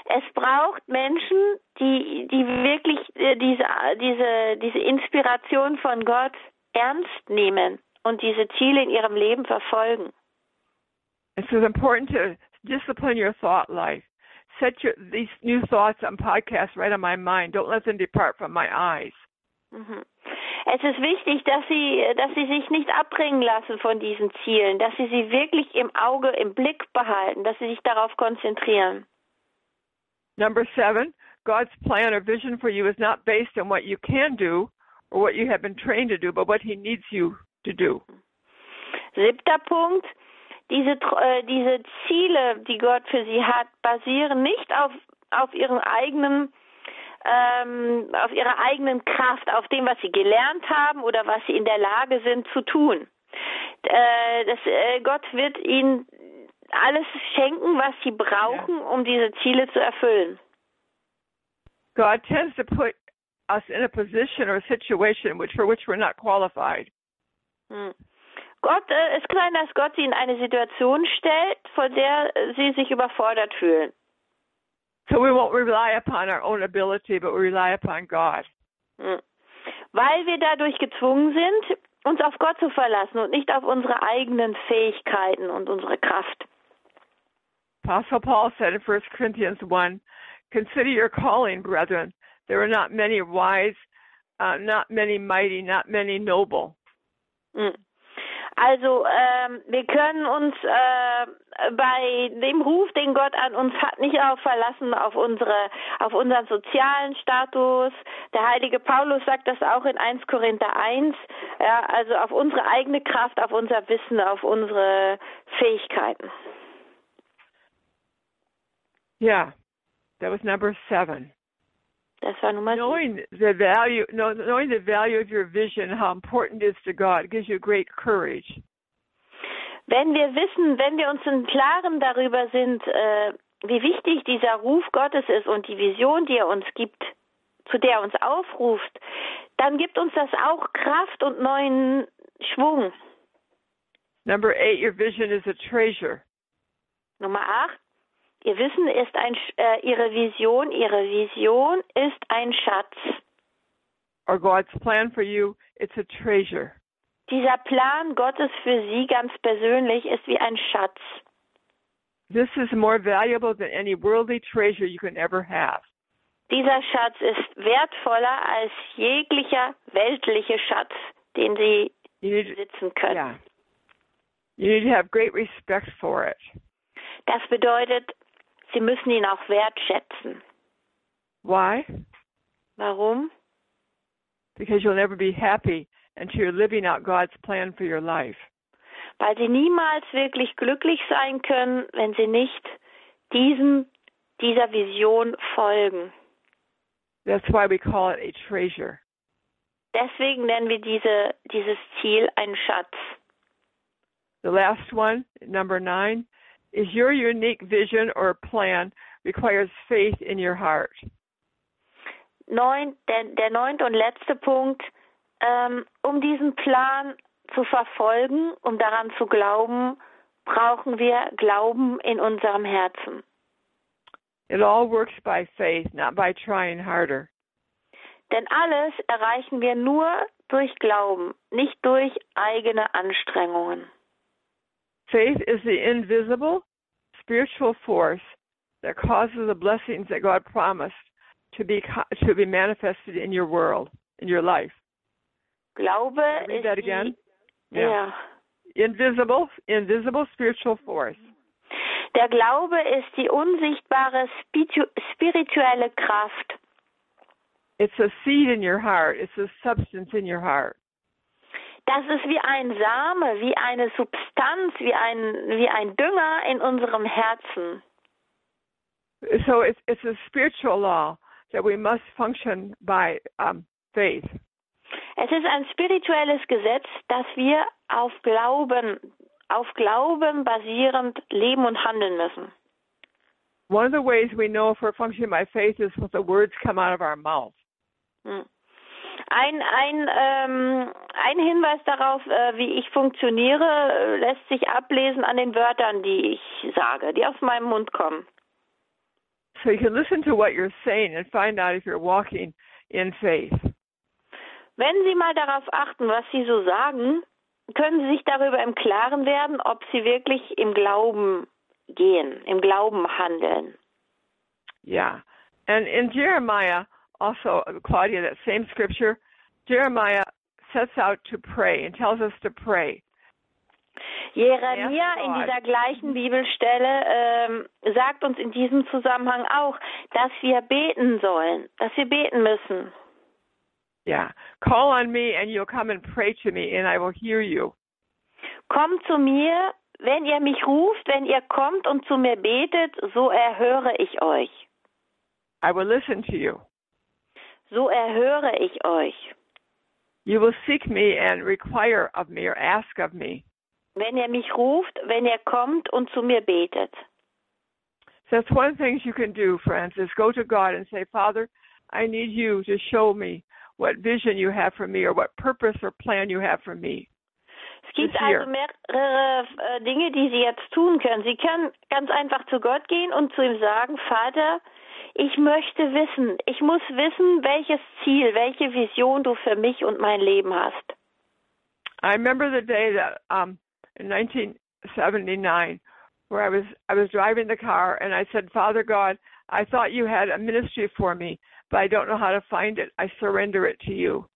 Es braucht Menschen, die, die wirklich äh, diese, diese, diese Inspiration von Gott ernst nehmen und diese Ziele in ihrem Leben verfolgen. It's important to discipline your thought life. Set your, these new thoughts on podcasts right on my mind. Don't let them depart from my eyes. Mhm. Es ist wichtig, dass sie, dass sie sich nicht abbringen lassen von diesen Zielen, dass sie sie wirklich im Auge, im Blick behalten, dass sie sich darauf konzentrieren. Number seven, God's plan or vision for you is not based on what you can do or what you have been trained to do, but what He needs you to do. Siebter Punkt. Diese, äh, diese Ziele, die Gott für sie hat, basieren nicht auf, auf ihren eigenen ähm, auf ihrer eigenen Kraft, auf dem, was sie gelernt haben oder was sie in der Lage sind zu tun. Äh, das, äh, Gott wird ihnen alles schenken, was sie brauchen, um diese Ziele zu erfüllen. God tends to put us in a position or a situation which for which we're not qualified. Hm. Gott, äh, es kann sein, dass Gott sie in eine Situation stellt, von der sie sich überfordert fühlen. So we won't rely upon our own ability, but we rely upon God. Hm. Weil wir dadurch gezwungen sind, uns auf Gott zu verlassen und nicht auf unsere eigenen Fähigkeiten und unsere Kraft. Apostle Paul said in 1 Corinthians 1, Consider your calling, brethren. There are not many wise, uh, not many mighty, not many noble. Hm. Also ähm, wir können uns äh, bei dem Ruf, den Gott an uns hat, nicht auf verlassen auf unsere, auf unseren sozialen Status. Der heilige Paulus sagt das auch in 1 Korinther 1. Ja, also auf unsere eigene Kraft, auf unser Wissen, auf unsere Fähigkeiten. Yeah, that was number seven. War Nummer sieben. Knowing the value, know- knowing the value of your vision, how important it is to God, gives you great courage. Wenn wir wissen, wenn wir uns im Klaren darüber sind, äh, wie wichtig dieser Ruf Gottes ist und die Vision, die er uns gibt, zu der er uns aufruft, dann gibt uns das auch Kraft und neuen Schwung. Number eight, your vision is a treasure. Nummer acht. Ihr Wissen ist ein, äh, Ihre Vision, Ihre Vision ist ein Schatz. Or God's plan for you, it's a treasure. Dieser Plan Gottes für Sie ganz persönlich ist wie ein Schatz. This is more valuable than any worldly treasure you can ever have. Dieser Schatz ist wertvoller als jeglicher weltliche Schatz, den Sie You need, besitzen können. yeah. You need to have great respect for it. Das bedeutet, Sie müssen ihn auch wertschätzen. Why? Warum? Because you'll never be happy until you're living out God's plan for your life. Weil Sie niemals wirklich glücklich sein können, wenn Sie nicht diesem, dieser Vision folgen. That's why we call it a treasure. Deswegen nennen wir diese, dieses Ziel ein Schatz. The last one, number nine, is your unique vision or plan requires faith in your heart. Neun, der, der neunte und letzte Punkt, ähm, um diesen Plan zu verfolgen, um daran zu glauben, brauchen wir Glauben in unserem Herzen. It all works by faith, not by trying harder. Denn alles erreichen wir nur durch Glauben, nicht durch eigene Anstrengungen. Faith is the invisible spiritual force that causes the blessings that God promised to be to be manifested in your world, in your life. Glaube Read that die, again. ja. Invisible, invisible spiritual force Der Glaube ist die unsichtbare spiritu spirituelle Kraft. It's a seed in your heart. It's a substance in your heart. Das ist wie ein Same, wie eine Substanz, wie ein, wie ein Dünger in unserem Herzen. So it's it's a spiritual law that we must function by um, faith. Es ist ein spirituelles Gesetz, dass wir auf Glauben, auf Glauben basierend leben und handeln müssen. One of the ways we know if we're functioning by faith is when the words come out of our mouth. Hm. Ein, ein, ähm, ein Hinweis darauf, äh, wie ich funktioniere, äh, lässt sich ablesen an den Wörtern, die ich sage, die aus meinem Mund kommen. So you can listen to what you're saying and find out if you're walking in faith. Wenn Sie mal darauf achten, was Sie so sagen, können Sie sich darüber im Klaren werden, ob Sie wirklich im Glauben gehen, im Glauben handeln. Yeah. And in Jeremiah, also, Claudia, that same scripture, Jeremiah sets out to pray and tells us to pray. Jeremia in dieser gleichen Bibelstelle ähm, sagt uns in diesem Zusammenhang auch, dass wir beten sollen, dass wir beten müssen. Yeah. Call on me and you'll come and pray to me and I will hear you. Kommt zu mir, wenn ihr mich ruft, wenn ihr kommt und zu mir betet, so erhöre ich euch. I will listen to you. So erhöre ich euch. You will seek me and require of me or ask of me. Wenn ihr mich ruft, wenn ihr kommt und zu mir betet. So that's one of the things you can do, friends, is go to God and say, Father, I need you to show me what vision you have for me or what purpose or plan you have for me. Es gibt also mehrere äh, Dinge, die Sie jetzt tun können. Sie können ganz einfach zu Gott gehen und zu ihm sagen, Vater, ich möchte wissen, ich muss wissen, welches Ziel, welche Vision du für mich und mein Leben hast. I remember the day that um in 1979 where I was I was driving the car and I said, "Father God, I thought you had a ministry for me, but I don't know how to find it. I surrender it to you."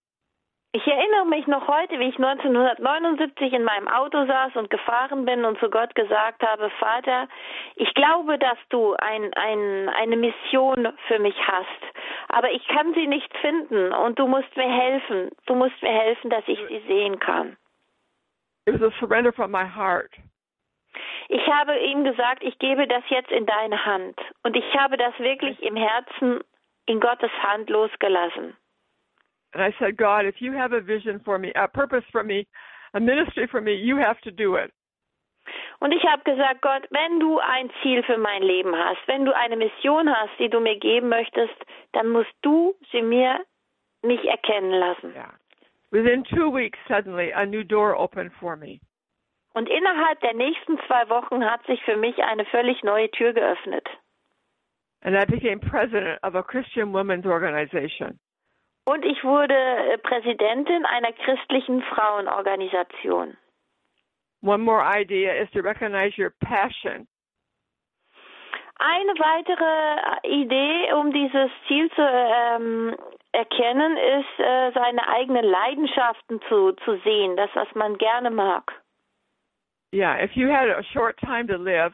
Ich erinnere mich noch heute, wie ich 1979 in meinem Auto saß und gefahren bin und zu Gott gesagt habe, Vater, ich glaube, dass du ein, ein, eine Mission für mich hast, aber ich kann sie nicht finden und du musst mir helfen. Du musst mir helfen, dass ich sie sehen kann. It was a surrender from my heart. Ich habe ihm gesagt, ich gebe das jetzt in deine Hand und ich habe das wirklich im Herzen in Gottes Hand losgelassen. And I said, God, if you have a vision for me, a purpose for me, a ministry for me, you have to do it. Und ich habe gesagt, Gott, wenn du ein Ziel für mein Leben hast, wenn du eine Mission hast, die du mir geben möchtest, dann musst du sie mir mich erkennen lassen. Yeah. Within two weeks, suddenly a new door opened for me. Und innerhalb der nächsten zwei Wochen hat sich für mich eine völlig neue Tür geöffnet. And I became president of a Christian women's organization. Und ich wurde äh, Präsidentin einer christlichen Frauenorganisation. One more idea is to recognize your passion. Eine weitere Idee, um dieses Ziel zu ähm, erkennen, ist, äh, seine eigenen Leidenschaften zu, zu sehen, das, was man gerne mag. Yeah, if you had a short time to live,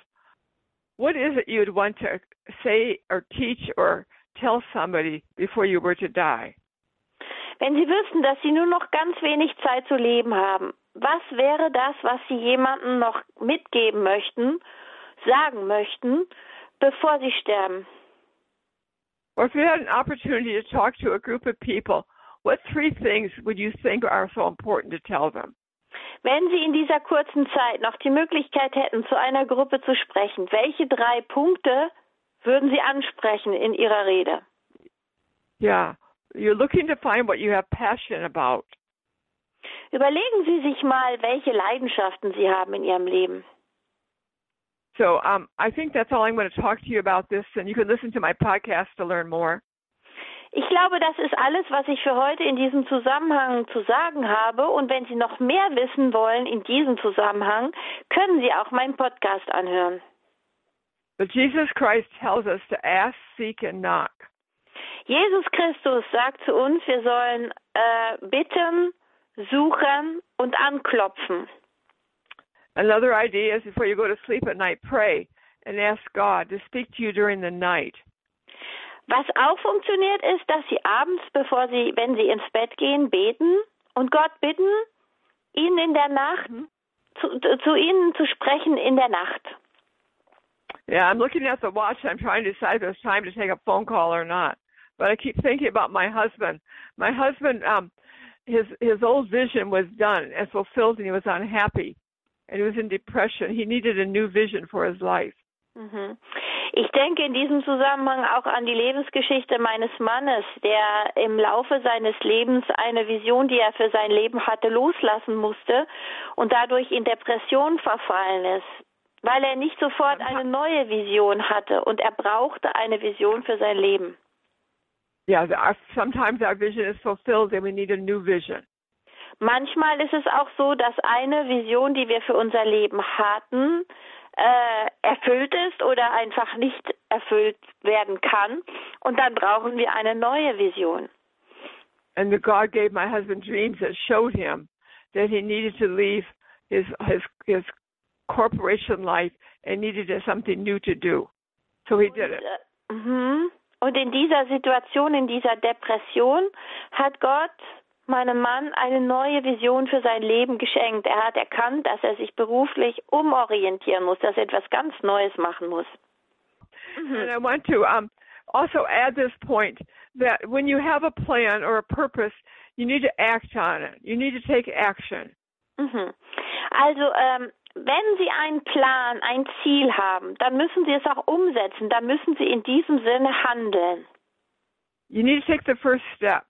what is it you'd want to say or teach or tell somebody before you were to die? Wenn Sie wüssten, dass Sie nur noch ganz wenig Zeit zu leben haben, was wäre das, was Sie jemandem noch mitgeben möchten, sagen möchten, bevor Sie sterben? Or if you had an opportunity to talk to a group of people, what three things would you think are so important to tell them? Wenn Sie in dieser kurzen Zeit noch die Möglichkeit hätten, zu einer Gruppe zu sprechen, welche drei Punkte würden Sie ansprechen in Ihrer Rede? Yeah, you're looking to find what you have passion about. Überlegen Sie sich mal, welche Leidenschaften Sie haben in Ihrem Leben. So um, I think that's all I'm going to talk to you about this, and you can listen to my podcast to learn more. Ich glaube, das ist alles, was ich für heute in diesem Zusammenhang zu sagen habe. Und wenn Sie noch mehr wissen wollen in diesem Zusammenhang, können Sie auch meinen Podcast anhören. But Jesus Christ tells us to ask, seek, and knock. Jesus Christus sagt zu uns, wir sollen äh, bitten, suchen und anklopfen. Another idea is before you go to sleep at night, pray and ask God to speak to you during the night. Was auch funktioniert ist, dass Sie abends, bevor Sie, wenn Sie ins Bett gehen, beten und Gott bitten, Ihnen in der Nacht, zu, zu Ihnen zu sprechen in der Nacht. Yeah, I'm looking at the watch. I'm trying to decide if it's time to take a phone call or not. But I keep thinking about my husband. My husband, um, his his old vision was done and fulfilled, and he was unhappy, and he was in depression. He needed a new vision for his life. Mhm. Ich denke in diesem Zusammenhang auch an die Lebensgeschichte meines Mannes, der im Laufe seines Lebens eine Vision, die er für sein Leben hatte, loslassen musste und dadurch in Depression verfallen ist, weil er nicht sofort eine neue Vision hatte und er brauchte eine Vision für sein Leben. Yeah, our, sometimes our vision is fulfilled, and we need a new vision. Manchmal ist es auch so, dass eine Vision, die wir für unser Leben hatten, äh, erfüllt ist oder einfach nicht erfüllt werden kann. Und dann brauchen wir eine neue Vision. And that God gave my husband dreams that showed him that he needed to leave his his his corporation life and needed something new to do. So he did it. Und, äh, mhm. Und in dieser Situation, in dieser Depression, hat Gott meinem Mann eine neue Vision für sein Leben geschenkt. Er hat erkannt, dass er sich beruflich umorientieren muss, dass er etwas ganz Neues machen muss. And I want to um, also add this point that when you have a plan or a purpose, you need to act on it. You need to take action. Mhm. Also, ähm, wenn Sie einen Plan, ein Ziel haben, dann müssen Sie es auch umsetzen. Dann müssen Sie in diesem Sinne handeln. You need to take the first step.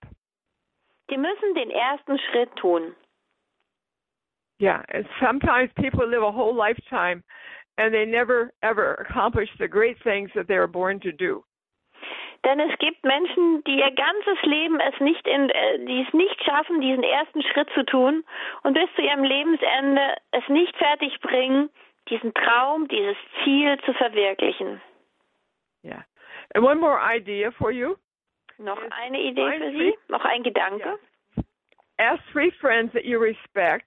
Sie müssen den ersten Schritt tun. Yeah, and sometimes people live a whole lifetime and they never ever accomplish the great things that they were born to do. Denn es gibt Menschen, die ihr ganzes Leben es nicht in, äh, die es nicht schaffen, diesen ersten Schritt zu tun und bis zu ihrem Lebensende es nicht fertig bringen, diesen Traum, dieses Ziel zu verwirklichen. Yeah. And one more idea for you. Noch eine Idee für Sie? Noch ein Gedanke? Yeah. Ask three friends that you respect,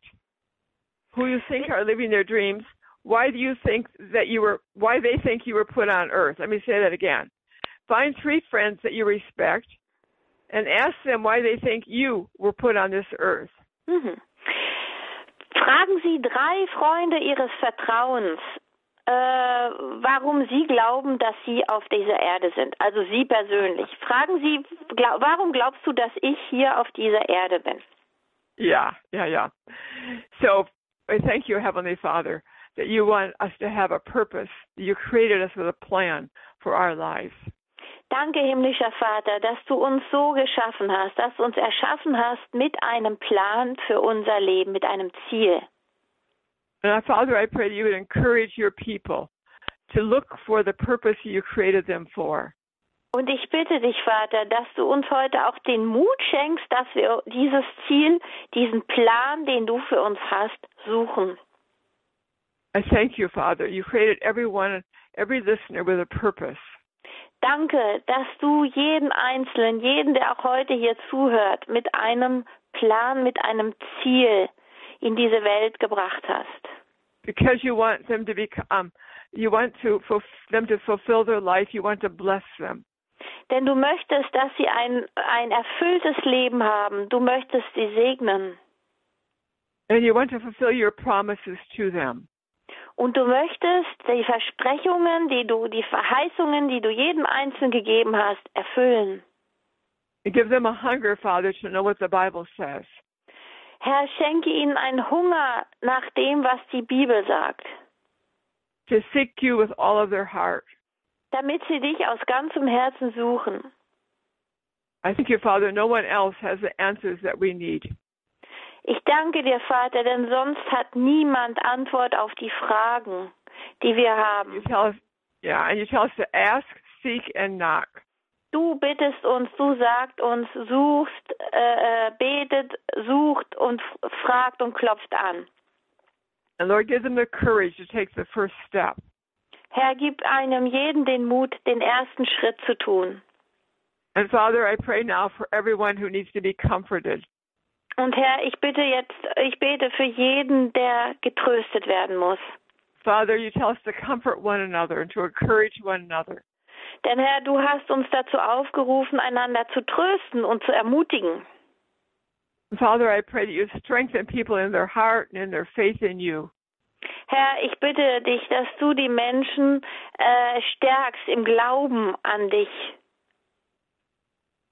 who you think are living their dreams, why do you think that you were, why they think you were put on earth. Let me say that again. Find three friends that you respect and ask them why they think you were put on this earth. Mhm. Fragen Sie drei Freunde Ihres Vertrauens, äh, warum Sie glauben, dass Sie auf dieser Erde sind. Also Sie persönlich. Fragen Sie, glaub, warum glaubst du, dass ich hier auf dieser Erde bin? Yeah, yeah, yeah. So I thank you, Heavenly Father, that you want us to have a purpose. You created us with a plan for our lives. Danke, himmlischer Vater, dass du uns so geschaffen hast, dass du uns erschaffen hast mit einem Plan für unser Leben, mit einem Ziel. And Father, I pray that you would encourage your people to look for the purpose you created them for. Und ich bitte dich, Vater, dass du uns heute auch den Mut schenkst, dass wir dieses Ziel, diesen Plan, den du für uns hast, suchen. I thank you, Father. You created everyone, every listener with a purpose. Danke, dass du jeden Einzelnen, jeden, der auch heute hier zuhört, mit einem Plan, mit einem Ziel in diese Welt gebracht hast. Because you want them to become, you want to them to fulfill their life. You want to bless them. Denn du möchtest, dass sie ein, ein erfülltes Leben haben. Du möchtest sie segnen. And you want to fulfill your promises to them. Und du möchtest die Versprechungen, die du, die Verheißungen, die du jedem Einzelnen gegeben hast, erfüllen. Give them a hunger, Father, to know what the Bible says. Herr, schenke ihnen einen Hunger nach dem, was die Bibel sagt. To seek you with all of their heart. Damit sie dich aus ganzem Herzen suchen. I thank you, Father, no one else has the answers that we need. Ich danke dir, Vater, denn sonst hat niemand Antwort auf die Fragen, die wir haben. Yeah, and you tell us to ask, seek, and knock. Du bittest uns, du sagst uns, suchst, äh, betet, sucht und fragt und klopft an. And Lord, give them the courage to take the first step. Herr, gib einem jeden den Mut, den ersten Schritt zu tun. And Father, I pray now for everyone who needs to be comforted. Und Herr, ich bitte jetzt, ich bete für jeden, der getröstet werden muss. Father, you tell us to comfort one another and to encourage one another. Denn Herr, du hast uns dazu aufgerufen, einander zu trösten und zu ermutigen. Father, I pray that you strengthen people in their heart and in their faith in you. Herr, ich bitte dich, dass du die Menschen äh, stärkst im Glauben an dich.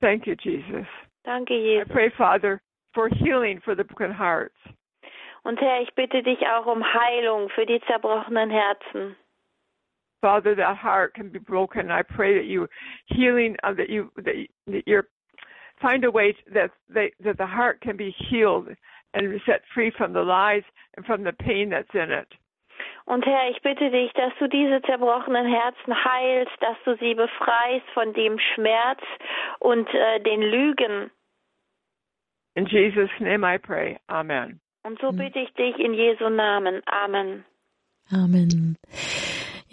Thank you, Jesus. Danke, Jesus. I pray, Father, for healing for the broken hearts. Und Herr, ich bitte dich auch um Heilung für die zerbrochenen Herzen. Father, that heart can be broken. I pray that you healing uh, that you that, you, that you're find a way that they, that the heart can be healed and set free from the lies and from the pain that's in it. Und Herr, ich bitte dich, dass du diese zerbrochenen Herzen heilst, dass du sie befreist von dem Schmerz und äh, den Lügen. In Jesus' name I pray. Amen. Und so bitte ich dich in Jesu Namen. Amen. Amen.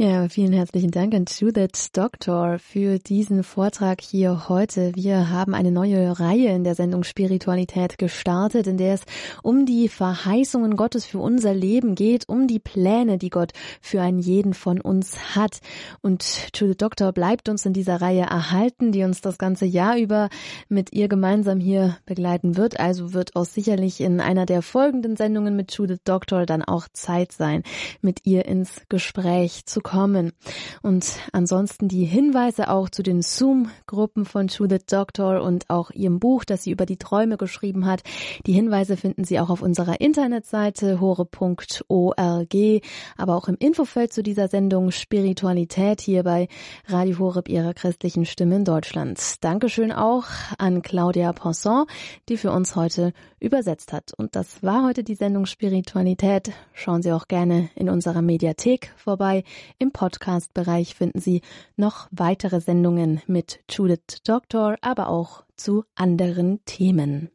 Ja, vielen herzlichen Dank an Judith Doctor für diesen Vortrag hier heute. Wir haben eine neue Reihe in der Sendung Spiritualität gestartet, in der es um die Verheißungen Gottes für unser Leben geht, um die Pläne, die Gott für einen jeden von uns hat. Und Judith Doctor bleibt uns in dieser Reihe erhalten, die uns das ganze Jahr über mit ihr gemeinsam hier begleiten wird. Also wird auch sicherlich in einer der folgenden Sendungen mit Judith Doctor dann auch Zeit sein, mit ihr ins Gespräch zu kommen bekommen. Und ansonsten die Hinweise auch zu den Zoom-Gruppen von Judith Doctor und auch ihrem Buch, das sie über die Träume geschrieben hat. Die Hinweise finden Sie auch auf unserer Internetseite hore.org, aber auch im Infofeld zu dieser Sendung Spiritualität hier bei Radio Horeb, ihrer christlichen Stimme in Deutschland. Dankeschön auch an Claudia Ponson, die für uns heute übersetzt hat. Und das war heute die Sendung Spiritualität. Schauen Sie auch gerne in unserer Mediathek vorbei. Im Podcast-Bereich finden Sie noch weitere Sendungen mit Judith Doctor, aber auch zu anderen Themen.